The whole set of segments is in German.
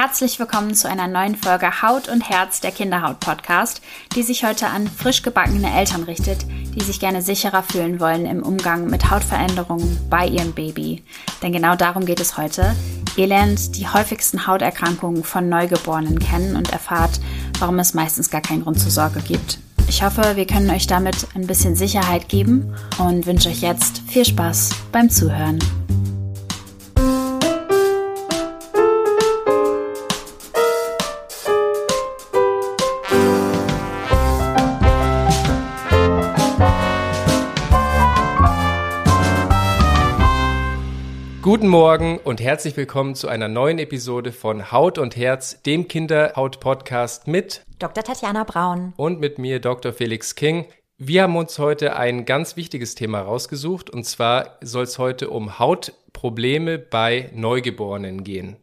Herzlich willkommen zu einer neuen Folge Haut und Herz der Kinderhaut Podcast, die sich heute an frisch gebackene Eltern richtet, die sich gerne sicherer fühlen wollen im Umgang mit Hautveränderungen bei ihrem Baby. Denn genau darum geht es heute. Ihr lernt die häufigsten Hauterkrankungen von Neugeborenen kennen und erfahrt, warum es meistens gar keinen Grund zur Sorge gibt. Ich hoffe, wir können euch damit ein bisschen Sicherheit geben und wünsche euch jetzt viel Spaß beim Zuhören. Guten Morgen und herzlich willkommen zu einer neuen Episode von Haut und Herz, dem Kinderhaut-Podcast mit Dr. Tatjana Braun und mit mir Dr. Felix King. Wir haben uns heute ein ganz wichtiges Thema rausgesucht und zwar soll es heute um Hautprobleme bei Neugeborenen gehen.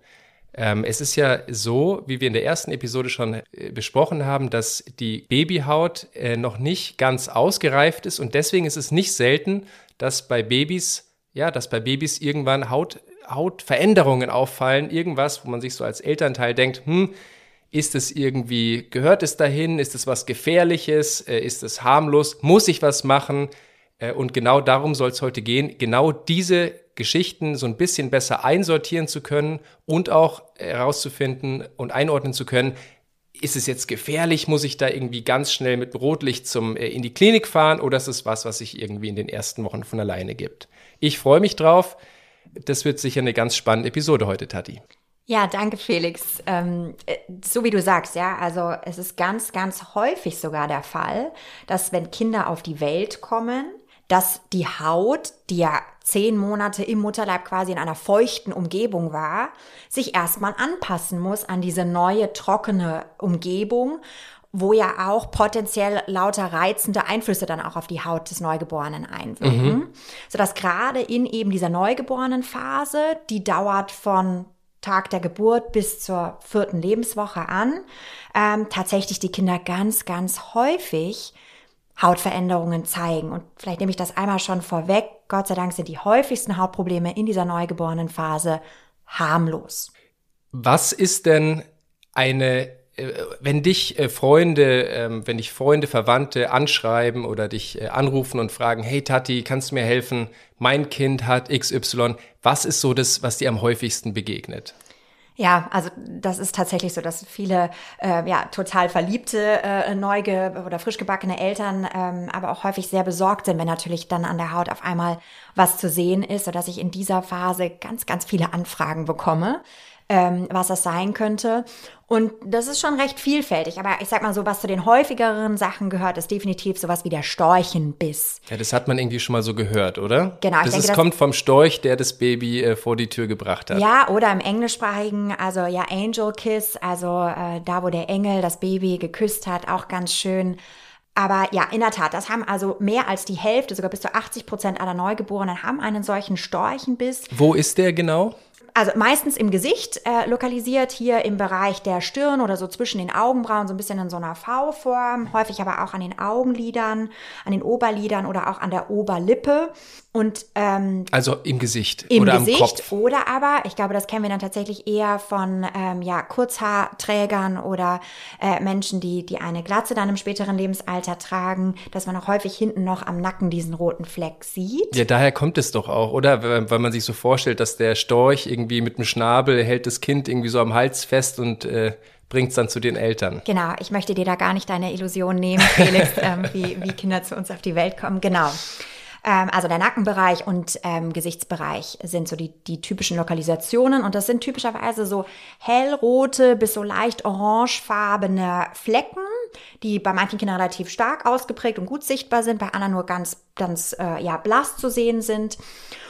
Ähm, es ist ja so, wie wir in der ersten Episode schon äh, besprochen haben, dass die Babyhaut äh, noch nicht ganz ausgereift ist und deswegen ist es nicht selten, dass bei Babys ja, dass bei Babys irgendwann Haut, Hautveränderungen auffallen, irgendwas, wo man sich so als Elternteil denkt, hm, ist es irgendwie, gehört es dahin? Ist es was Gefährliches? Äh, ist es harmlos? Muss ich was machen? Äh, und genau darum soll es heute gehen, genau diese Geschichten so ein bisschen besser einsortieren zu können und auch herauszufinden und einordnen zu können, ist es jetzt gefährlich? Muss ich da irgendwie ganz schnell mit Rotlicht zum, äh, in die Klinik fahren oder ist es was, was sich irgendwie in den ersten Wochen von alleine gibt? Ich freue mich drauf. Das wird sicher eine ganz spannende Episode heute, Tati. Ja, danke, Felix. Ähm, äh, so wie du sagst, ja, also es ist ganz, ganz häufig sogar der Fall, dass wenn Kinder auf die Welt kommen, dass die Haut, die ja zehn Monate im Mutterleib quasi in einer feuchten Umgebung war, sich erstmal anpassen muss an diese neue trockene Umgebung wo ja auch potenziell lauter reizende Einflüsse dann auch auf die Haut des Neugeborenen einwirken. Mhm. Sodass gerade in eben dieser Neugeborenen-Phase, die dauert von Tag der Geburt bis zur vierten Lebenswoche an, ähm, tatsächlich die Kinder ganz, ganz häufig Hautveränderungen zeigen. Und vielleicht nehme ich das einmal schon vorweg. Gott sei Dank sind die häufigsten Hautprobleme in dieser Neugeborenen-Phase harmlos. Was ist denn eine wenn dich äh, Freunde, ähm, wenn dich Freunde, Verwandte anschreiben oder dich äh, anrufen und fragen, hey Tati, kannst du mir helfen? Mein Kind hat XY. Was ist so das, was dir am häufigsten begegnet? Ja, also das ist tatsächlich so, dass viele äh, ja total verliebte äh, neuge oder frisch gebackene Eltern ähm, aber auch häufig sehr besorgt sind, wenn natürlich dann an der Haut auf einmal was zu sehen ist, sodass ich in dieser Phase ganz ganz viele Anfragen bekomme ähm, was das sein könnte. Und das ist schon recht vielfältig. Aber ich sag mal so, was zu den häufigeren Sachen gehört, ist definitiv sowas wie der Storchenbiss. Ja, das hat man irgendwie schon mal so gehört, oder? Genau. Das, denke, ist, das kommt vom Storch, der das Baby äh, vor die Tür gebracht hat. Ja, oder im englischsprachigen, also ja, Angel Kiss, also äh, da, wo der Engel das Baby geküsst hat, auch ganz schön. Aber ja, in der Tat, das haben also mehr als die Hälfte, sogar bis zu 80 Prozent aller Neugeborenen haben einen solchen Storchenbiss. Wo ist der genau? Also meistens im Gesicht äh, lokalisiert, hier im Bereich der Stirn oder so zwischen den Augenbrauen, so ein bisschen in so einer V-Form, häufig aber auch an den Augenlidern, an den Oberlidern oder auch an der Oberlippe. Und ähm, also im Gesicht im oder Gesicht am Kopf. oder aber, ich glaube, das kennen wir dann tatsächlich eher von ähm, ja Kurzhaarträgern oder äh, Menschen, die die eine Glatze dann im späteren Lebensalter tragen, dass man auch häufig hinten noch am Nacken diesen roten Fleck sieht. Ja, daher kommt es doch auch, oder? Weil man sich so vorstellt, dass der Storch irgendwie mit dem Schnabel hält das Kind irgendwie so am Hals fest und äh, bringt es dann zu den Eltern. Genau, ich möchte dir da gar nicht deine Illusion nehmen, Felix, ähm, wie, wie Kinder zu uns auf die Welt kommen. Genau. Ähm, also der Nackenbereich und ähm, Gesichtsbereich sind so die, die typischen Lokalisationen und das sind typischerweise so hellrote bis so leicht orangefarbene Flecken, die bei manchen Kindern relativ stark ausgeprägt und gut sichtbar sind, bei anderen nur ganz, ganz äh, ja, blass zu sehen sind.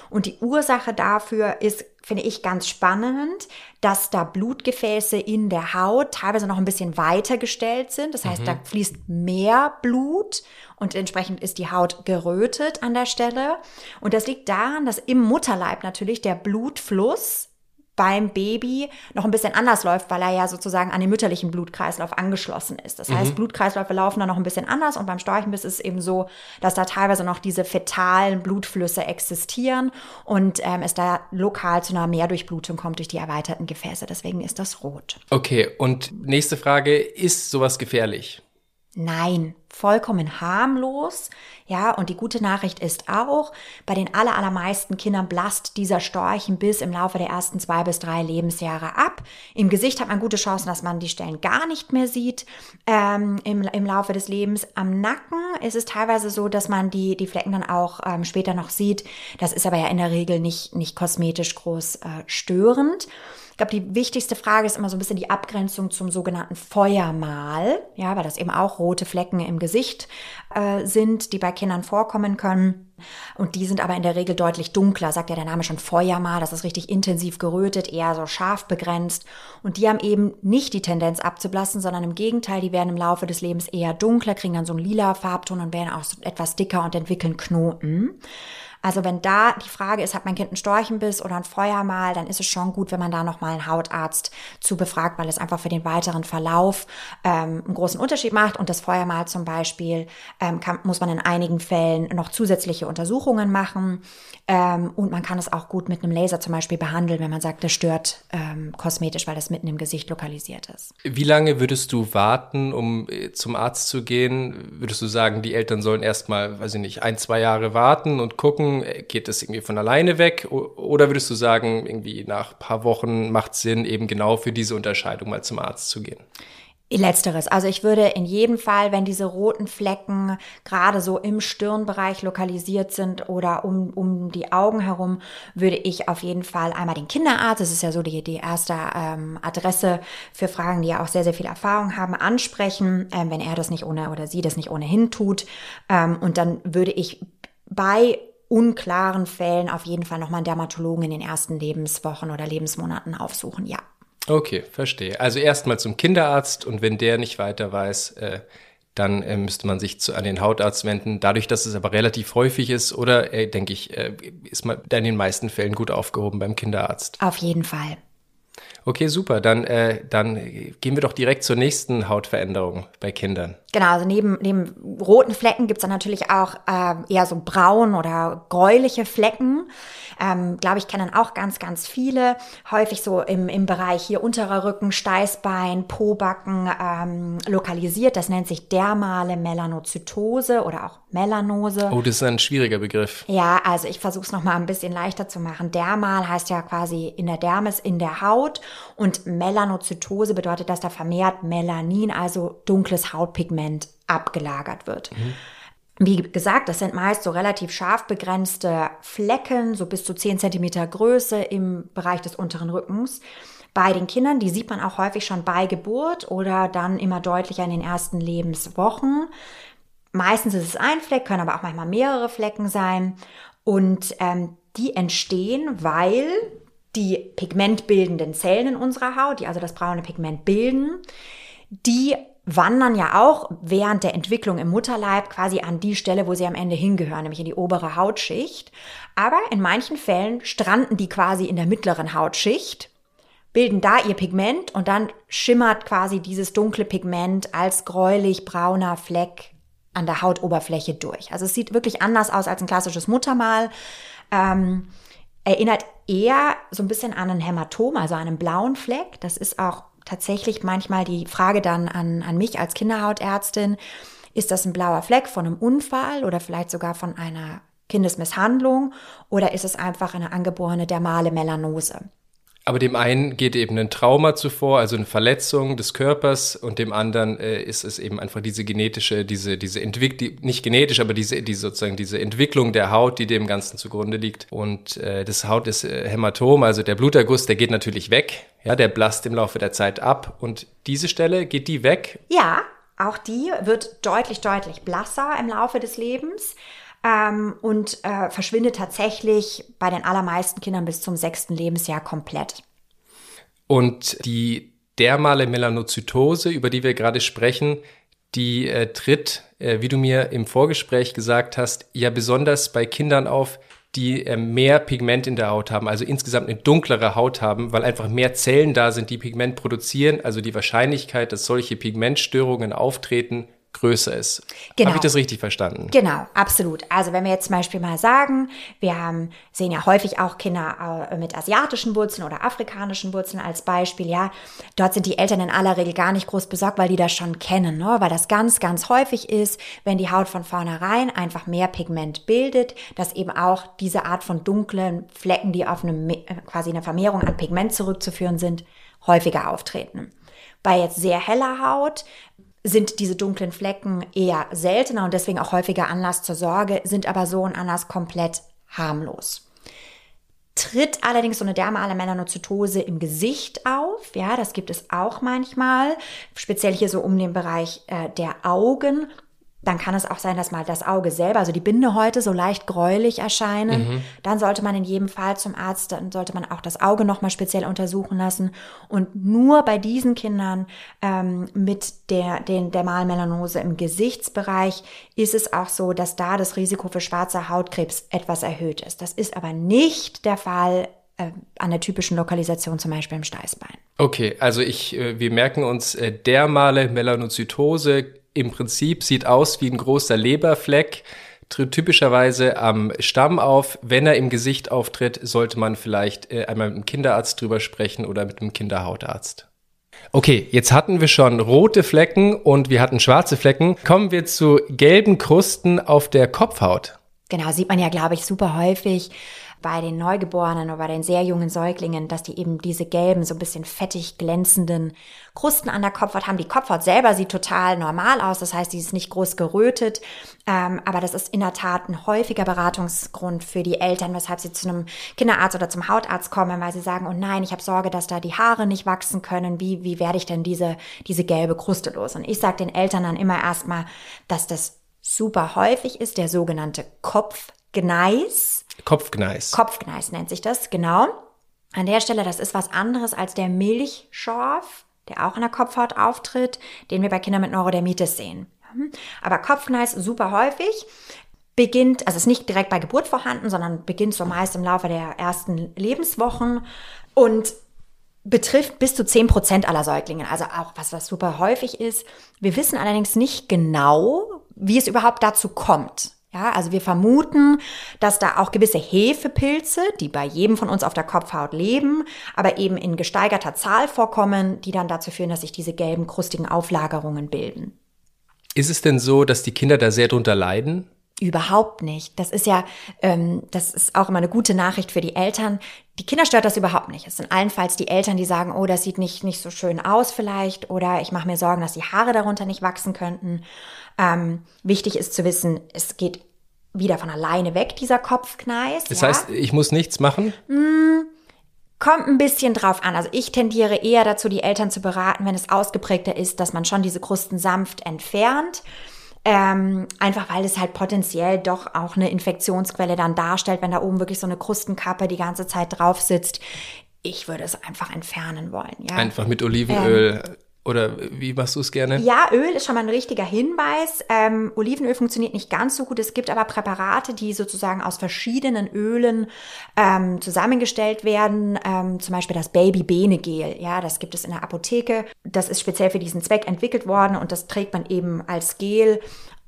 Und die Ursache dafür ist, finde ich ganz spannend, dass da Blutgefäße in der Haut teilweise noch ein bisschen weiter gestellt sind. Das heißt, mhm. da fließt mehr Blut und entsprechend ist die Haut gerötet an der Stelle. Und das liegt daran, dass im Mutterleib natürlich der Blutfluss beim Baby noch ein bisschen anders läuft, weil er ja sozusagen an den mütterlichen Blutkreislauf angeschlossen ist. Das heißt, mhm. Blutkreisläufe laufen da noch ein bisschen anders und beim Storchenbiss ist es eben so, dass da teilweise noch diese fetalen Blutflüsse existieren und ähm, es da lokal zu einer Mehrdurchblutung kommt durch die erweiterten Gefäße. Deswegen ist das rot. Okay, und nächste Frage, ist sowas gefährlich? Nein, vollkommen harmlos. Ja, und die gute Nachricht ist auch, bei den allermeisten Kindern blast dieser Storchenbiss im Laufe der ersten zwei bis drei Lebensjahre ab. Im Gesicht hat man gute Chancen, dass man die Stellen gar nicht mehr sieht ähm, im, im Laufe des Lebens. Am Nacken ist es teilweise so, dass man die, die Flecken dann auch ähm, später noch sieht. Das ist aber ja in der Regel nicht, nicht kosmetisch groß äh, störend. Ich glaube, die wichtigste Frage ist immer so ein bisschen die Abgrenzung zum sogenannten Feuermal, ja, weil das eben auch rote Flecken im Gesicht äh, sind, die bei Kindern vorkommen können. Und die sind aber in der Regel deutlich dunkler, sagt ja der Name schon Feuermal, das ist richtig intensiv gerötet, eher so scharf begrenzt. Und die haben eben nicht die Tendenz abzublassen, sondern im Gegenteil, die werden im Laufe des Lebens eher dunkler, kriegen dann so einen lila Farbton und werden auch so etwas dicker und entwickeln Knoten. Also wenn da die Frage ist, hat mein Kind einen Storchenbiss oder ein Feuermal, dann ist es schon gut, wenn man da nochmal einen Hautarzt zu befragt, weil es einfach für den weiteren Verlauf ähm, einen großen Unterschied macht. Und das Feuermal zum Beispiel ähm, kann, muss man in einigen Fällen noch zusätzliche Untersuchungen machen. Ähm, und man kann es auch gut mit einem Laser zum Beispiel behandeln, wenn man sagt, das stört ähm, kosmetisch, weil das mitten im Gesicht lokalisiert ist. Wie lange würdest du warten, um äh, zum Arzt zu gehen? Würdest du sagen, die Eltern sollen erstmal, weiß ich nicht, ein, zwei Jahre warten und gucken, geht es irgendwie von alleine weg? Oder würdest du sagen, irgendwie nach ein paar Wochen macht es Sinn, eben genau für diese Unterscheidung mal zum Arzt zu gehen? Letzteres. Also ich würde in jedem Fall, wenn diese roten Flecken gerade so im Stirnbereich lokalisiert sind oder um, um die Augen herum, würde ich auf jeden Fall einmal den Kinderarzt, das ist ja so die, die erste ähm, Adresse für Fragen, die ja auch sehr, sehr viel Erfahrung haben, ansprechen, ähm, wenn er das nicht ohne oder sie das nicht ohnehin tut. Ähm, und dann würde ich bei unklaren Fällen auf jeden Fall nochmal einen Dermatologen in den ersten Lebenswochen oder Lebensmonaten aufsuchen, ja. Okay, verstehe. Also erstmal zum Kinderarzt und wenn der nicht weiter weiß, äh, dann äh, müsste man sich zu, an den Hautarzt wenden. Dadurch, dass es aber relativ häufig ist, oder äh, denke ich, äh, ist man da in den meisten Fällen gut aufgehoben beim Kinderarzt. Auf jeden Fall. Okay, super. Dann, äh, dann gehen wir doch direkt zur nächsten Hautveränderung bei Kindern. Genau, also neben, neben roten Flecken gibt's dann natürlich auch äh, eher so braun oder gräuliche Flecken. Ähm, Glaube ich, kennen auch ganz, ganz viele. Häufig so im, im Bereich hier unterer Rücken, Steißbein, Pobacken ähm, lokalisiert. Das nennt sich dermale Melanozytose oder auch Melanose. Oh, das ist ein schwieriger Begriff. Ja, also ich versuche es nochmal ein bisschen leichter zu machen. Dermal heißt ja quasi in der Dermis, in der Haut. Und Melanozytose bedeutet, dass da vermehrt Melanin, also dunkles Hautpigment, abgelagert wird. Mhm. Wie gesagt, das sind meist so relativ scharf begrenzte Flecken, so bis zu 10 Zentimeter Größe im Bereich des unteren Rückens. Bei den Kindern, die sieht man auch häufig schon bei Geburt oder dann immer deutlicher in den ersten Lebenswochen. Meistens ist es ein Fleck, können aber auch manchmal mehrere Flecken sein. Und ähm, die entstehen, weil die pigmentbildenden Zellen in unserer Haut, die also das braune Pigment bilden, die wandern ja auch während der Entwicklung im Mutterleib quasi an die Stelle, wo sie am Ende hingehören, nämlich in die obere Hautschicht. Aber in manchen Fällen stranden die quasi in der mittleren Hautschicht, bilden da ihr Pigment und dann schimmert quasi dieses dunkle Pigment als gräulich brauner Fleck an der Hautoberfläche durch. Also es sieht wirklich anders aus als ein klassisches Muttermal. Ähm, erinnert eher so ein bisschen an ein Hämatom, also einen blauen Fleck. Das ist auch tatsächlich manchmal die Frage dann an, an mich als Kinderhautärztin. Ist das ein blauer Fleck von einem Unfall oder vielleicht sogar von einer Kindesmisshandlung oder ist es einfach eine angeborene dermale Melanose? Aber dem einen geht eben ein Trauma zuvor, also eine Verletzung des Körpers, und dem anderen äh, ist es eben einfach diese genetische, diese, diese Entwicklung, die, nicht genetisch, aber diese, diese sozusagen diese Entwicklung der Haut, die dem Ganzen zugrunde liegt. Und äh, das Haut ist äh, Hämatom, also der Bluterguss, der geht natürlich weg, ja, der blasst im Laufe der Zeit ab. Und diese Stelle, geht die weg? Ja, auch die wird deutlich, deutlich blasser im Laufe des Lebens ähm, und äh, verschwindet tatsächlich bei den allermeisten Kindern bis zum sechsten Lebensjahr komplett. Und die dermale Melanozytose, über die wir gerade sprechen, die äh, tritt, äh, wie du mir im Vorgespräch gesagt hast, ja besonders bei Kindern auf, die äh, mehr Pigment in der Haut haben, also insgesamt eine dunklere Haut haben, weil einfach mehr Zellen da sind, die Pigment produzieren. Also die Wahrscheinlichkeit, dass solche Pigmentstörungen auftreten, größer ist. Genau. Habe ich das richtig verstanden? Genau, absolut. Also wenn wir jetzt zum Beispiel mal sagen, wir haben, sehen ja häufig auch Kinder äh, mit asiatischen Wurzeln oder afrikanischen Wurzeln als Beispiel, ja, dort sind die Eltern in aller Regel gar nicht groß besorgt, weil die das schon kennen, ne? weil das ganz, ganz häufig ist, wenn die Haut von vornherein einfach mehr Pigment bildet, dass eben auch diese Art von dunklen Flecken, die auf eine, äh, quasi eine Vermehrung an Pigment zurückzuführen sind, häufiger auftreten. Bei jetzt sehr heller Haut sind diese dunklen Flecken eher seltener und deswegen auch häufiger Anlass zur Sorge, sind aber so und anders komplett harmlos. Tritt allerdings so eine dermale Melanozytose im Gesicht auf, ja, das gibt es auch manchmal, speziell hier so um den Bereich äh, der Augen dann kann es auch sein, dass mal das Auge selber, also die Bindehäute so leicht gräulich erscheinen. Mhm. Dann sollte man in jedem Fall zum Arzt, dann sollte man auch das Auge nochmal speziell untersuchen lassen. Und nur bei diesen Kindern ähm, mit der, den, der Malmelanose im Gesichtsbereich ist es auch so, dass da das Risiko für schwarzer Hautkrebs etwas erhöht ist. Das ist aber nicht der Fall äh, an der typischen Lokalisation, zum Beispiel im Steißbein. Okay, also ich, äh, wir merken uns äh, dermale Melanozytose im Prinzip sieht aus wie ein großer Leberfleck, tritt typischerweise am Stamm auf. Wenn er im Gesicht auftritt, sollte man vielleicht äh, einmal mit einem Kinderarzt drüber sprechen oder mit einem Kinderhautarzt. Okay, jetzt hatten wir schon rote Flecken und wir hatten schwarze Flecken. Kommen wir zu gelben Krusten auf der Kopfhaut. Genau, sieht man ja, glaube ich, super häufig bei den Neugeborenen oder bei den sehr jungen Säuglingen, dass die eben diese gelben, so ein bisschen fettig glänzenden Krusten an der Kopfhaut haben. Die Kopfhaut selber sieht total normal aus, das heißt, sie ist nicht groß gerötet, ähm, aber das ist in der Tat ein häufiger Beratungsgrund für die Eltern, weshalb sie zu einem Kinderarzt oder zum Hautarzt kommen, weil sie sagen, oh nein, ich habe Sorge, dass da die Haare nicht wachsen können. Wie, wie werde ich denn diese, diese gelbe Kruste los? Und ich sage den Eltern dann immer erstmal, dass das super häufig ist, der sogenannte Kopfgneis. Kopfgneis. Kopfgneis nennt sich das, genau. An der Stelle, das ist was anderes als der Milchschorf, der auch in der Kopfhaut auftritt, den wir bei Kindern mit Neurodermitis sehen. Aber Kopfgneis super häufig beginnt, also ist nicht direkt bei Geburt vorhanden, sondern beginnt so meist im Laufe der ersten Lebenswochen und betrifft bis zu zehn Prozent aller Säuglinge, also auch was, was super häufig ist. Wir wissen allerdings nicht genau, wie es überhaupt dazu kommt. Ja, also wir vermuten, dass da auch gewisse Hefepilze, die bei jedem von uns auf der Kopfhaut leben, aber eben in gesteigerter Zahl vorkommen, die dann dazu führen, dass sich diese gelben, krustigen Auflagerungen bilden. Ist es denn so, dass die Kinder da sehr drunter leiden? Überhaupt nicht. Das ist ja, ähm, das ist auch immer eine gute Nachricht für die Eltern. Die Kinder stört das überhaupt nicht. Es sind allenfalls die Eltern, die sagen, oh, das sieht nicht, nicht so schön aus vielleicht oder ich mache mir Sorgen, dass die Haare darunter nicht wachsen könnten. Ähm, wichtig ist zu wissen, es geht wieder von alleine weg, dieser Kopfkneis. Das ja. heißt, ich muss nichts machen? Mm, kommt ein bisschen drauf an. Also ich tendiere eher dazu, die Eltern zu beraten, wenn es ausgeprägter ist, dass man schon diese Krusten sanft entfernt. Ähm, einfach weil es halt potenziell doch auch eine Infektionsquelle dann darstellt, wenn da oben wirklich so eine Krustenkappe die ganze Zeit drauf sitzt. Ich würde es einfach entfernen wollen. Ja. Einfach mit Olivenöl ähm, oder wie machst du es gerne? Ja, Öl ist schon mal ein richtiger Hinweis. Ähm, Olivenöl funktioniert nicht ganz so gut. Es gibt aber Präparate, die sozusagen aus verschiedenen Ölen ähm, zusammengestellt werden. Ähm, zum Beispiel das Baby-Bene-Gel. Ja, das gibt es in der Apotheke. Das ist speziell für diesen Zweck entwickelt worden und das trägt man eben als Gel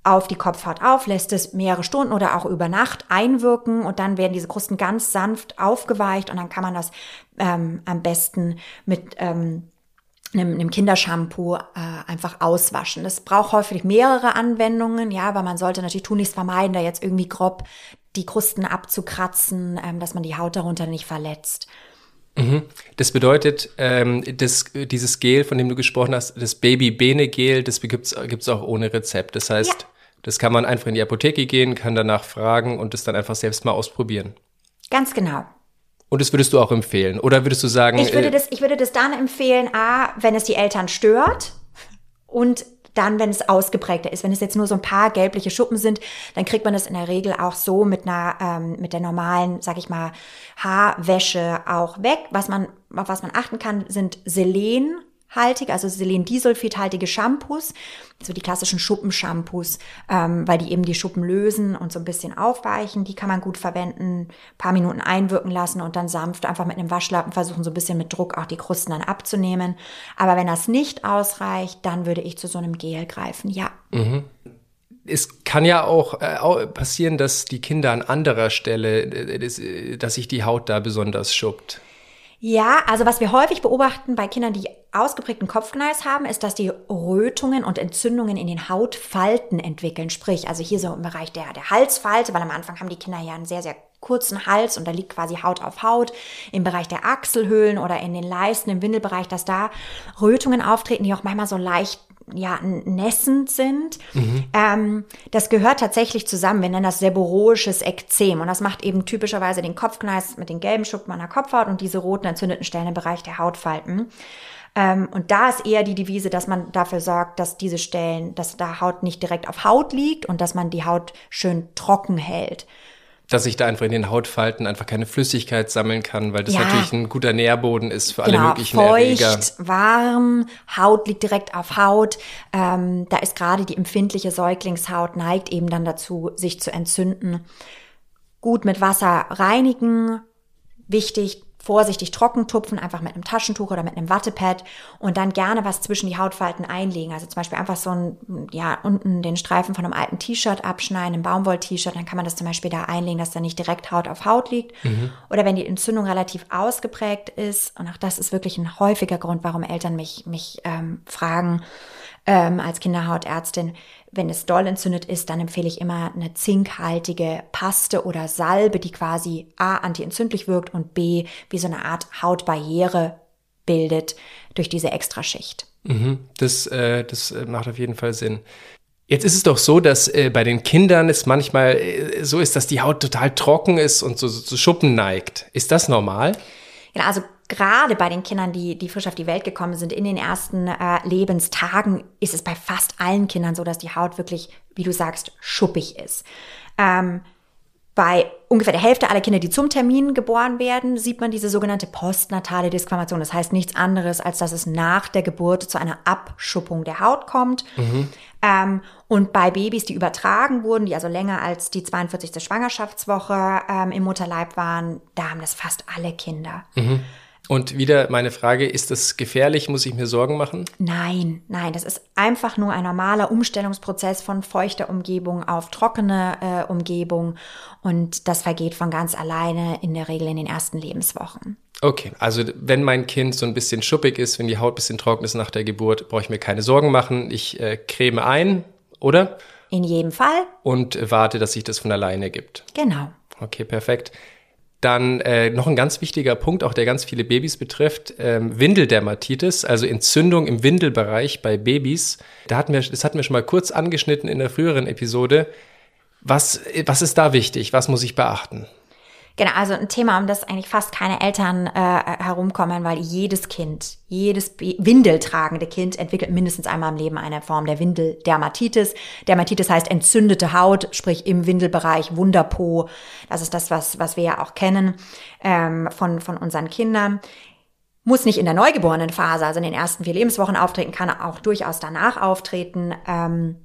auf die Kopfhaut auf, lässt es mehrere Stunden oder auch über Nacht einwirken und dann werden diese Krusten ganz sanft aufgeweicht und dann kann man das ähm, am besten mit ähm, einem, einem Kindershampoo äh, einfach auswaschen. Das braucht häufig mehrere Anwendungen, ja, aber man sollte natürlich tunlichst vermeiden, da jetzt irgendwie grob die Krusten abzukratzen, ähm, dass man die Haut darunter nicht verletzt. Mhm. Das bedeutet, ähm, das, dieses Gel, von dem du gesprochen hast, das Baby-Bene-Gel, das gibt's gibt's auch ohne Rezept. Das heißt, ja. das kann man einfach in die Apotheke gehen, kann danach fragen und das dann einfach selbst mal ausprobieren. Ganz genau. Und das würdest du auch empfehlen? Oder würdest du sagen. Ich würde, äh, das, ich würde das dann empfehlen, A, wenn es die Eltern stört und dann, wenn es ausgeprägter ist. Wenn es jetzt nur so ein paar gelbliche Schuppen sind, dann kriegt man das in der Regel auch so mit einer, ähm, mit der normalen, sag ich mal, Haarwäsche auch weg. Was man, auf was man achten kann, sind Selen. Haltige, also Selendisulfidhaltige Shampoos, so die klassischen Schuppenshampoos, ähm, weil die eben die Schuppen lösen und so ein bisschen aufweichen. Die kann man gut verwenden, paar Minuten einwirken lassen und dann sanft einfach mit einem Waschlappen versuchen, so ein bisschen mit Druck auch die Krusten dann abzunehmen. Aber wenn das nicht ausreicht, dann würde ich zu so einem Gel greifen, ja. Mhm es kann ja auch äh, passieren, dass die Kinder an anderer Stelle, äh, dass sich die Haut da besonders schuppt. Ja, also was wir häufig beobachten bei Kindern, die ausgeprägten Kopfkneis haben, ist, dass die Rötungen und Entzündungen in den Hautfalten entwickeln. Sprich, also hier so im Bereich der, der Halsfalte, weil am Anfang haben die Kinder ja einen sehr, sehr kurzen Hals und da liegt quasi Haut auf Haut. Im Bereich der Achselhöhlen oder in den Leisten, im Windelbereich, dass da Rötungen auftreten, die auch manchmal so leicht ja, nässend sind. Mhm. Ähm, das gehört tatsächlich zusammen. Wir nennen das seboroisches Ekzem. Und das macht eben typischerweise den Kopfkneis mit den gelben Schuppen an der Kopfhaut und diese roten entzündeten Stellen im Bereich der Hautfalten. Ähm, und da ist eher die Devise, dass man dafür sorgt, dass diese Stellen, dass da Haut nicht direkt auf Haut liegt und dass man die Haut schön trocken hält dass sich da einfach in den Hautfalten einfach keine Flüssigkeit sammeln kann, weil das ja. natürlich ein guter Nährboden ist für genau, alle möglichen feucht, Erreger. warm, Haut liegt direkt auf Haut. Ähm, da ist gerade die empfindliche Säuglingshaut neigt eben dann dazu, sich zu entzünden. Gut mit Wasser reinigen, wichtig, vorsichtig trocken tupfen, einfach mit einem Taschentuch oder mit einem Wattepad und dann gerne was zwischen die Hautfalten einlegen. Also zum Beispiel einfach so ein, ja, unten den Streifen von einem alten T-Shirt abschneiden, einem Baumwoll-T-Shirt, dann kann man das zum Beispiel da einlegen, dass da nicht direkt Haut auf Haut liegt. Mhm. Oder wenn die Entzündung relativ ausgeprägt ist, und auch das ist wirklich ein häufiger Grund, warum Eltern mich, mich ähm, fragen, ähm, als Kinderhautärztin, wenn es doll entzündet ist, dann empfehle ich immer eine zinkhaltige Paste oder Salbe, die quasi A antientzündlich wirkt und B wie so eine Art Hautbarriere bildet durch diese Extraschicht. Mhm, das, äh, das äh, macht auf jeden Fall Sinn. Jetzt ist es doch so, dass äh, bei den Kindern es manchmal äh, so ist, dass die Haut total trocken ist und so, so zu Schuppen neigt. Ist das normal? Ja, also gerade bei den Kindern, die, die frisch auf die Welt gekommen sind, in den ersten äh, Lebenstagen, ist es bei fast allen Kindern so, dass die Haut wirklich, wie du sagst, schuppig ist. Ähm, bei ungefähr der Hälfte aller Kinder, die zum Termin geboren werden, sieht man diese sogenannte postnatale Disquamation. Das heißt nichts anderes, als dass es nach der Geburt zu einer Abschuppung der Haut kommt. Mhm. Ähm, und bei Babys, die übertragen wurden, die also länger als die 42. Schwangerschaftswoche ähm, im Mutterleib waren, da haben das fast alle Kinder. Mhm. Und wieder meine Frage, ist das gefährlich? Muss ich mir Sorgen machen? Nein, nein, das ist einfach nur ein normaler Umstellungsprozess von feuchter Umgebung auf trockene äh, Umgebung und das vergeht von ganz alleine in der Regel in den ersten Lebenswochen. Okay, also wenn mein Kind so ein bisschen schuppig ist, wenn die Haut ein bisschen trocken ist nach der Geburt, brauche ich mir keine Sorgen machen. Ich äh, creme ein, oder? In jedem Fall. Und warte, dass sich das von alleine gibt. Genau. Okay, perfekt. Dann äh, noch ein ganz wichtiger Punkt, auch der ganz viele Babys betrifft, ähm, Windeldermatitis, also Entzündung im Windelbereich bei Babys. Da hatten wir, das hatten wir schon mal kurz angeschnitten in der früheren Episode. Was, was ist da wichtig? Was muss ich beachten? Genau, also ein Thema, um das eigentlich fast keine Eltern äh, herumkommen, weil jedes Kind, jedes windeltragende Kind entwickelt mindestens einmal im Leben eine Form der Windeldermatitis. Dermatitis heißt entzündete Haut, sprich im Windelbereich, Wunderpo. Das ist das, was, was wir ja auch kennen ähm, von, von unseren Kindern muss nicht in der neugeborenen Phase, also in den ersten vier Lebenswochen auftreten, kann auch durchaus danach auftreten. Ähm,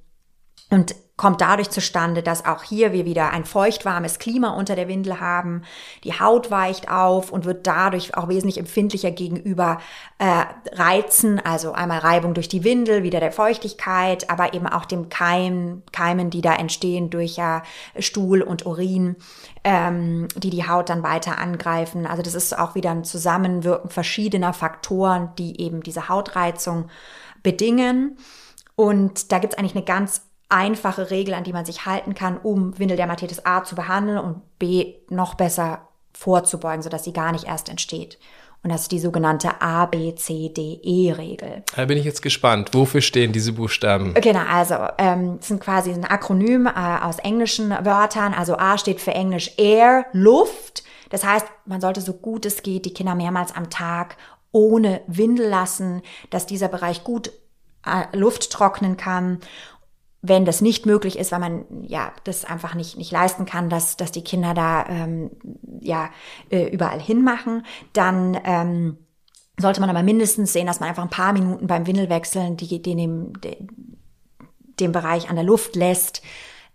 und kommt dadurch zustande, dass auch hier wir wieder ein feuchtwarmes Klima unter der Windel haben. Die Haut weicht auf und wird dadurch auch wesentlich empfindlicher gegenüber äh, Reizen, also einmal Reibung durch die Windel, wieder der Feuchtigkeit, aber eben auch dem Keim, Keimen, die da entstehen durch ja Stuhl und Urin, ähm, die die Haut dann weiter angreifen. Also das ist auch wieder ein Zusammenwirken verschiedener Faktoren, die eben diese Hautreizung bedingen. Und da gibt es eigentlich eine ganz einfache Regel, an die man sich halten kann, um Windeldermatitis A zu behandeln und B noch besser vorzubeugen, sodass sie gar nicht erst entsteht. Und das ist die sogenannte A, B, C, D, E-Regel. Da bin ich jetzt gespannt. Wofür stehen diese Buchstaben? Genau, also ähm, sind quasi ein Akronym äh, aus englischen Wörtern. Also A steht für Englisch Air, Luft. Das heißt, man sollte so gut es geht die Kinder mehrmals am Tag ohne Windel lassen, dass dieser Bereich gut äh, Luft trocknen kann wenn das nicht möglich ist, weil man ja das einfach nicht nicht leisten kann, dass dass die Kinder da ähm, ja äh, überall hinmachen, dann ähm, sollte man aber mindestens sehen, dass man einfach ein paar Minuten beim Windelwechseln die, den, den, den Bereich an der Luft lässt,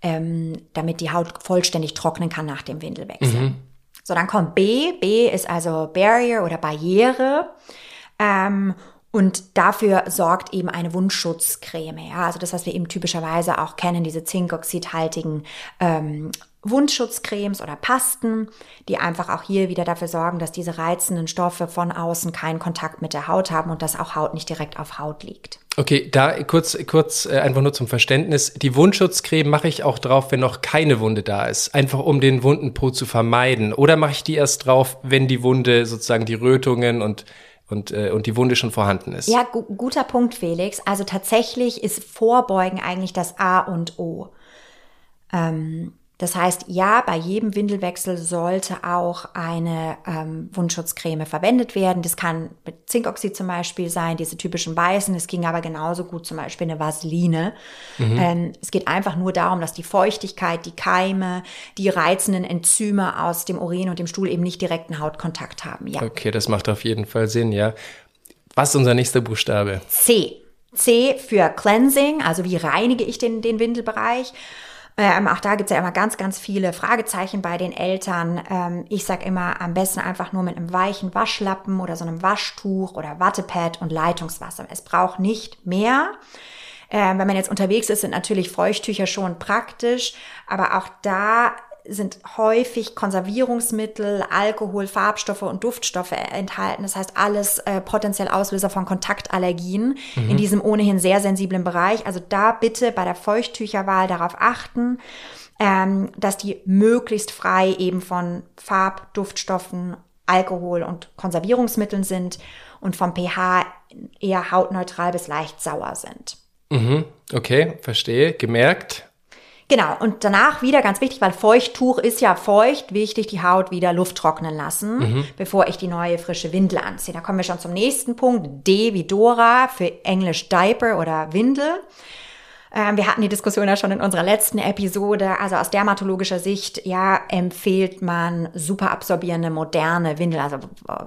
ähm, damit die Haut vollständig trocknen kann nach dem Windelwechsel. Mhm. So, dann kommt B. B ist also Barrier oder Barriere. Ähm, und dafür sorgt eben eine Wundschutzcreme. Ja, also das, was wir eben typischerweise auch kennen, diese zinkoxidhaltigen ähm, Wundschutzcremes oder Pasten, die einfach auch hier wieder dafür sorgen, dass diese reizenden Stoffe von außen keinen Kontakt mit der Haut haben und dass auch Haut nicht direkt auf Haut liegt. Okay, da kurz, kurz äh, einfach nur zum Verständnis. Die Wundschutzcreme mache ich auch drauf, wenn noch keine Wunde da ist, einfach um den Wundenpo zu vermeiden. Oder mache ich die erst drauf, wenn die Wunde sozusagen die Rötungen und und, äh, und die Wunde schon vorhanden ist. Ja, gu guter Punkt, Felix. Also tatsächlich ist Vorbeugen eigentlich das A und O. Ähm, das heißt, ja, bei jedem Windelwechsel sollte auch eine ähm, Wundschutzcreme verwendet werden. Das kann mit Zinkoxid zum Beispiel sein, diese typischen weißen. Es ging aber genauso gut zum Beispiel eine Vaseline. Mhm. Ähm, es geht einfach nur darum, dass die Feuchtigkeit, die Keime, die reizenden Enzyme aus dem Urin und dem Stuhl eben nicht direkten Hautkontakt haben. Ja. Okay, das macht auf jeden Fall Sinn, ja. Was ist unser nächster Buchstabe? C. C für Cleansing, also wie reinige ich den, den Windelbereich. Ähm, auch da gibt es ja immer ganz, ganz viele Fragezeichen bei den Eltern. Ähm, ich sag immer, am besten einfach nur mit einem weichen Waschlappen oder so einem Waschtuch oder Wattepad und Leitungswasser. Es braucht nicht mehr. Ähm, wenn man jetzt unterwegs ist, sind natürlich Feuchttücher schon praktisch, aber auch da sind häufig Konservierungsmittel, Alkohol, Farbstoffe und Duftstoffe enthalten. Das heißt, alles äh, potenziell Auslöser von Kontaktallergien mhm. in diesem ohnehin sehr sensiblen Bereich. Also da bitte bei der Feuchttücherwahl darauf achten, ähm, dass die möglichst frei eben von Farb, Duftstoffen, Alkohol und Konservierungsmitteln sind und vom pH eher hautneutral bis leicht sauer sind. Mhm. Okay, verstehe, gemerkt. Genau, und danach wieder ganz wichtig, weil Feuchttuch ist ja feucht, wichtig, die Haut wieder Luft trocknen lassen, mhm. bevor ich die neue frische Windel anziehe. Da kommen wir schon zum nächsten Punkt. D wie Dora für Englisch Diaper oder Windel. Ähm, wir hatten die Diskussion ja schon in unserer letzten Episode. Also aus dermatologischer Sicht, ja, empfiehlt man super absorbierende, moderne Windel, also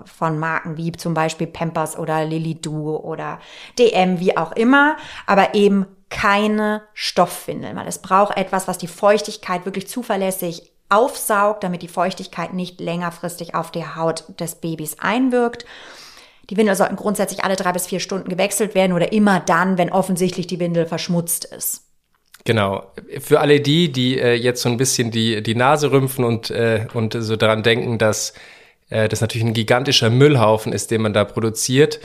von Marken wie zum Beispiel Pampers oder Lily Do oder DM, wie auch immer, aber eben keine Stoffwindeln, weil es braucht etwas, was die Feuchtigkeit wirklich zuverlässig aufsaugt, damit die Feuchtigkeit nicht längerfristig auf die Haut des Babys einwirkt. Die Windel sollten grundsätzlich alle drei bis vier Stunden gewechselt werden oder immer dann, wenn offensichtlich die Windel verschmutzt ist. Genau. Für alle die, die äh, jetzt so ein bisschen die, die Nase rümpfen und, äh, und so daran denken, dass äh, das natürlich ein gigantischer Müllhaufen ist, den man da produziert,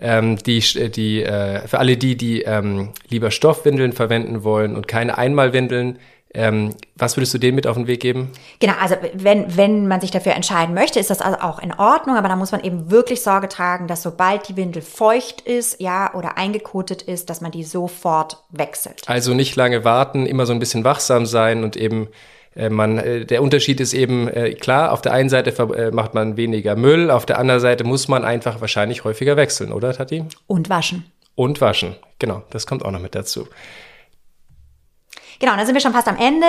ähm, die, die, äh, für alle die, die ähm, lieber Stoffwindeln verwenden wollen und keine Einmalwindeln, ähm, was würdest du denen mit auf den Weg geben? Genau, also wenn, wenn man sich dafür entscheiden möchte, ist das also auch in Ordnung, aber da muss man eben wirklich Sorge tragen, dass sobald die Windel feucht ist, ja, oder eingekotet ist, dass man die sofort wechselt. Also nicht lange warten, immer so ein bisschen wachsam sein und eben äh, man, äh, der Unterschied ist eben äh, klar, auf der einen Seite macht man weniger Müll, auf der anderen Seite muss man einfach wahrscheinlich häufiger wechseln, oder Tati? Und waschen. Und waschen, genau, das kommt auch noch mit dazu. Genau, da sind wir schon fast am Ende.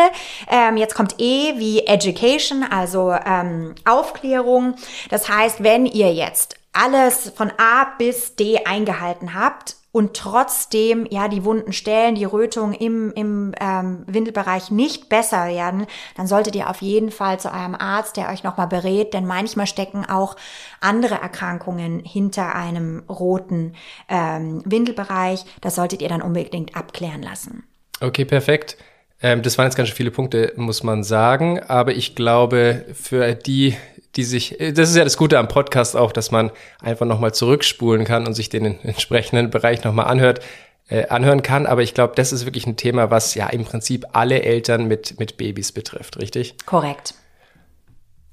Ähm, jetzt kommt E wie Education, also ähm, Aufklärung. Das heißt, wenn ihr jetzt alles von A bis D eingehalten habt, und trotzdem ja die wunden Stellen, die Rötungen im, im ähm, Windelbereich nicht besser werden, dann solltet ihr auf jeden Fall zu eurem Arzt, der euch nochmal berät, denn manchmal stecken auch andere Erkrankungen hinter einem roten ähm, Windelbereich. Das solltet ihr dann unbedingt abklären lassen. Okay, perfekt. Ähm, das waren jetzt ganz schön viele Punkte, muss man sagen. Aber ich glaube, für die, die sich, das ist ja das Gute am Podcast auch, dass man einfach nochmal zurückspulen kann und sich den entsprechenden Bereich nochmal anhört, äh, anhören kann. Aber ich glaube, das ist wirklich ein Thema, was ja im Prinzip alle Eltern mit, mit Babys betrifft, richtig? Korrekt.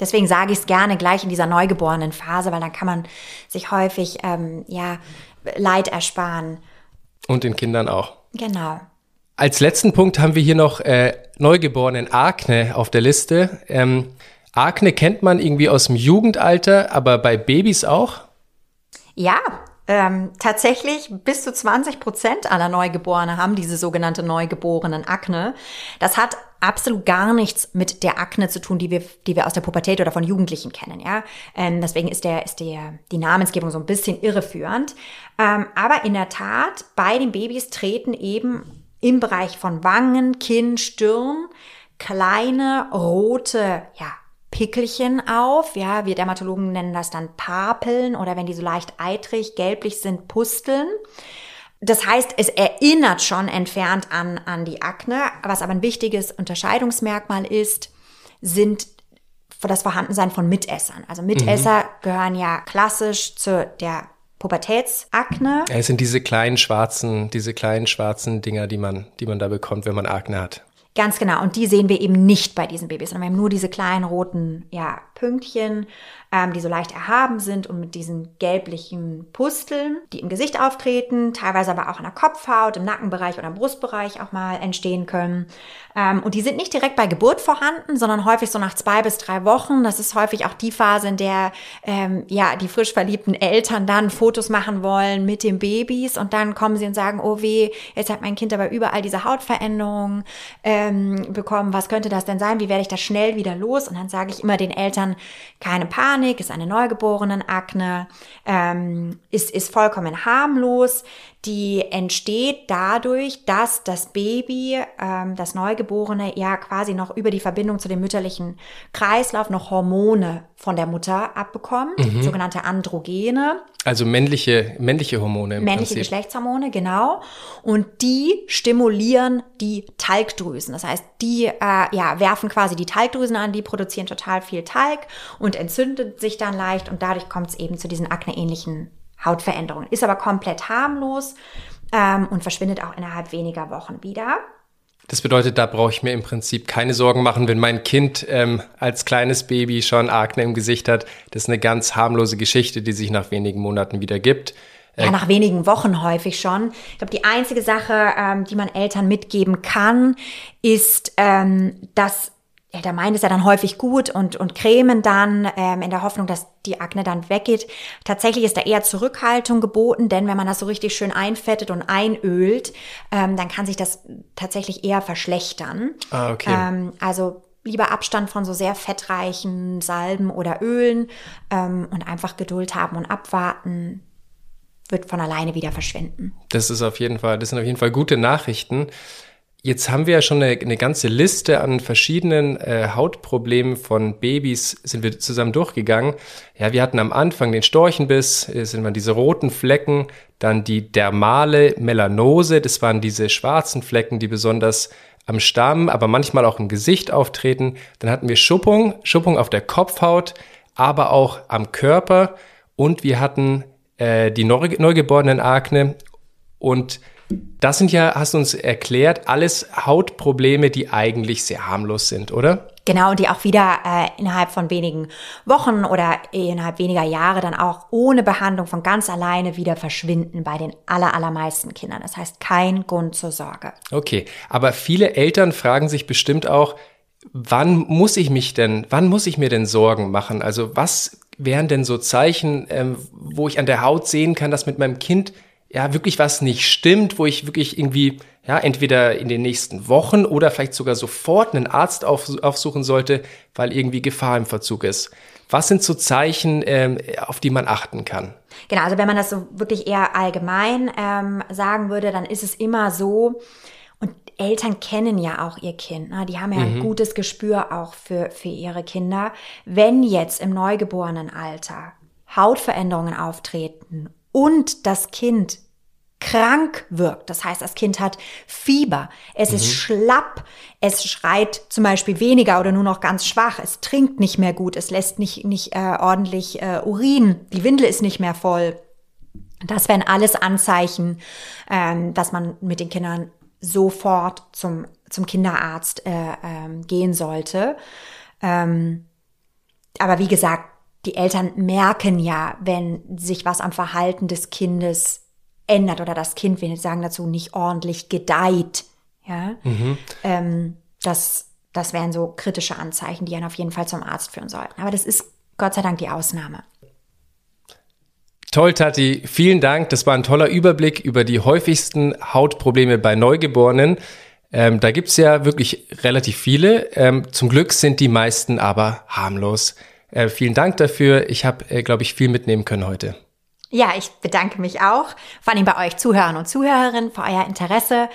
Deswegen sage ich es gerne gleich in dieser neugeborenen Phase, weil dann kann man sich häufig ähm, ja Leid ersparen. Und den Kindern auch. Genau. Als letzten Punkt haben wir hier noch äh, Neugeborenen Akne auf der Liste. Ähm, Akne kennt man irgendwie aus dem Jugendalter, aber bei Babys auch? Ja, ähm, tatsächlich bis zu 20 Prozent aller Neugeborene haben diese sogenannte neugeborenen Akne. Das hat absolut gar nichts mit der Akne zu tun, die wir, die wir aus der Pubertät oder von Jugendlichen kennen, ja. Ähm, deswegen ist der, ist der, die Namensgebung so ein bisschen irreführend. Ähm, aber in der Tat, bei den Babys treten eben im Bereich von Wangen, Kinn, Stirn kleine rote, ja, Pickelchen auf. Ja, wir Dermatologen nennen das dann Papeln oder wenn die so leicht eitrig, gelblich sind, Pusteln. Das heißt, es erinnert schon entfernt an, an die Akne. Was aber ein wichtiges Unterscheidungsmerkmal ist, sind das Vorhandensein von Mitessern. Also Mitesser mhm. gehören ja klassisch zu der Pubertätsakne. Es sind diese kleinen schwarzen, diese kleinen schwarzen Dinger, die man, die man da bekommt, wenn man Akne hat. Ganz genau. Und die sehen wir eben nicht bei diesen Babys, sondern wir haben nur diese kleinen roten ja, Pünktchen ähm, die so leicht erhaben sind und mit diesen gelblichen Pusteln, die im Gesicht auftreten, teilweise aber auch in der Kopfhaut, im Nackenbereich oder im Brustbereich auch mal entstehen können. Ähm, und die sind nicht direkt bei Geburt vorhanden, sondern häufig so nach zwei bis drei Wochen. Das ist häufig auch die Phase, in der ähm, ja die frisch verliebten Eltern dann Fotos machen wollen mit den Babys und dann kommen sie und sagen, oh weh, jetzt hat mein Kind aber überall diese Hautveränderungen ähm, bekommen. Was könnte das denn sein? Wie werde ich das schnell wieder los? Und dann sage ich immer den Eltern, keine Panik Panik, ist eine Neugeborenen-Akne, ähm, ist, ist vollkommen harmlos. Die entsteht dadurch, dass das Baby, ähm, das Neugeborene, ja quasi noch über die Verbindung zu dem mütterlichen Kreislauf noch Hormone von der Mutter abbekommt, mhm. sogenannte Androgene. Also männliche, männliche Hormone im Männliche Prinzip. Geschlechtshormone, genau. Und die stimulieren die Talgdrüsen. Das heißt, die äh, ja, werfen quasi die Talgdrüsen an, die produzieren total viel Talg und entzündet sich dann leicht und dadurch kommt es eben zu diesen akneähnlichen Hautveränderungen. Ist aber komplett harmlos ähm, und verschwindet auch innerhalb weniger Wochen wieder. Das bedeutet, da brauche ich mir im Prinzip keine Sorgen machen, wenn mein Kind ähm, als kleines Baby schon Akne im Gesicht hat. Das ist eine ganz harmlose Geschichte, die sich nach wenigen Monaten wieder gibt. Ja, äh, nach wenigen Wochen häufig schon. Ich glaube, die einzige Sache, ähm, die man Eltern mitgeben kann, ist, ähm, dass ja, der meint es ja dann häufig gut und, und cremen dann ähm, in der Hoffnung, dass die Akne dann weggeht. Tatsächlich ist da eher Zurückhaltung geboten, denn wenn man das so richtig schön einfettet und einölt, ähm, dann kann sich das tatsächlich eher verschlechtern. Ah, okay. Ähm, also lieber Abstand von so sehr fettreichen Salben oder Ölen ähm, und einfach Geduld haben und abwarten wird von alleine wieder verschwinden. Das ist auf jeden Fall, das sind auf jeden Fall gute Nachrichten. Jetzt haben wir ja schon eine, eine ganze Liste an verschiedenen äh, Hautproblemen von Babys, sind wir zusammen durchgegangen. Ja, wir hatten am Anfang den Storchenbiss, äh, sind mal diese roten Flecken, dann die dermale Melanose, das waren diese schwarzen Flecken, die besonders am Stamm, aber manchmal auch im Gesicht auftreten. Dann hatten wir Schuppung, Schuppung auf der Kopfhaut, aber auch am Körper und wir hatten äh, die neugeborenen Akne und das sind ja, hast du uns erklärt, alles Hautprobleme, die eigentlich sehr harmlos sind, oder? Genau, und die auch wieder äh, innerhalb von wenigen Wochen oder innerhalb weniger Jahre dann auch ohne Behandlung von ganz alleine wieder verschwinden bei den aller, allermeisten Kindern. Das heißt, kein Grund zur Sorge. Okay, aber viele Eltern fragen sich bestimmt auch, wann muss ich mich denn, wann muss ich mir denn Sorgen machen? Also was wären denn so Zeichen, ähm, wo ich an der Haut sehen kann, dass mit meinem Kind ja wirklich was nicht stimmt, wo ich wirklich irgendwie ja entweder in den nächsten Wochen oder vielleicht sogar sofort einen Arzt auf, aufsuchen sollte, weil irgendwie Gefahr im Verzug ist. Was sind so Zeichen, ähm, auf die man achten kann? Genau, also wenn man das so wirklich eher allgemein ähm, sagen würde, dann ist es immer so, und Eltern kennen ja auch ihr Kind, ne? die haben ja mhm. ein gutes Gespür auch für, für ihre Kinder. Wenn jetzt im neugeborenen Alter Hautveränderungen auftreten und das Kind krank wirkt. Das heißt, das Kind hat Fieber, es mhm. ist schlapp, es schreit zum Beispiel weniger oder nur noch ganz schwach, es trinkt nicht mehr gut, es lässt nicht, nicht äh, ordentlich äh, Urin, die Windel ist nicht mehr voll. Das wären alles Anzeichen, ähm, dass man mit den Kindern sofort zum, zum Kinderarzt äh, ähm, gehen sollte. Ähm, aber wie gesagt, die Eltern merken ja, wenn sich was am Verhalten des Kindes ändert oder das Kind, wir sagen dazu, nicht ordentlich gedeiht. Ja, mhm. ähm, das, das wären so kritische Anzeichen, die einen auf jeden Fall zum Arzt führen sollten. Aber das ist Gott sei Dank die Ausnahme. Toll, Tati. Vielen Dank. Das war ein toller Überblick über die häufigsten Hautprobleme bei Neugeborenen. Ähm, da gibt's ja wirklich relativ viele. Ähm, zum Glück sind die meisten aber harmlos. Äh, vielen Dank dafür. Ich habe, äh, glaube ich, viel mitnehmen können heute. Ja, ich bedanke mich auch, vor allem bei euch Zuhörern und Zuhörerinnen, für euer Interesse.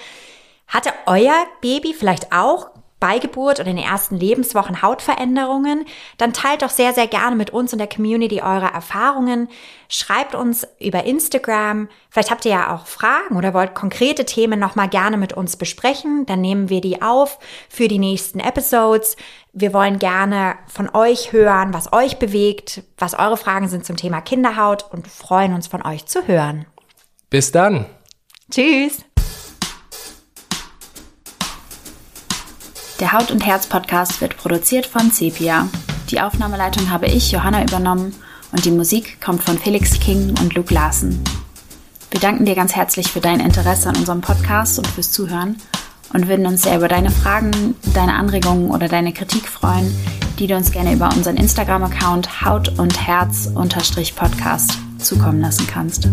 Hatte euer Baby vielleicht auch Geburt oder in den ersten Lebenswochen Hautveränderungen, dann teilt doch sehr, sehr gerne mit uns und der Community eure Erfahrungen. Schreibt uns über Instagram. Vielleicht habt ihr ja auch Fragen oder wollt konkrete Themen nochmal gerne mit uns besprechen. Dann nehmen wir die auf für die nächsten Episodes. Wir wollen gerne von euch hören, was euch bewegt, was eure Fragen sind zum Thema Kinderhaut und freuen uns von euch zu hören. Bis dann. Tschüss. Der Haut- und Herz-Podcast wird produziert von Sepia. Die Aufnahmeleitung habe ich, Johanna, übernommen und die Musik kommt von Felix King und Luke Larsen. Wir danken dir ganz herzlich für dein Interesse an unserem Podcast und fürs Zuhören und würden uns sehr über deine Fragen, deine Anregungen oder deine Kritik freuen, die du uns gerne über unseren Instagram-Account Haut und Herz-Podcast zukommen lassen kannst.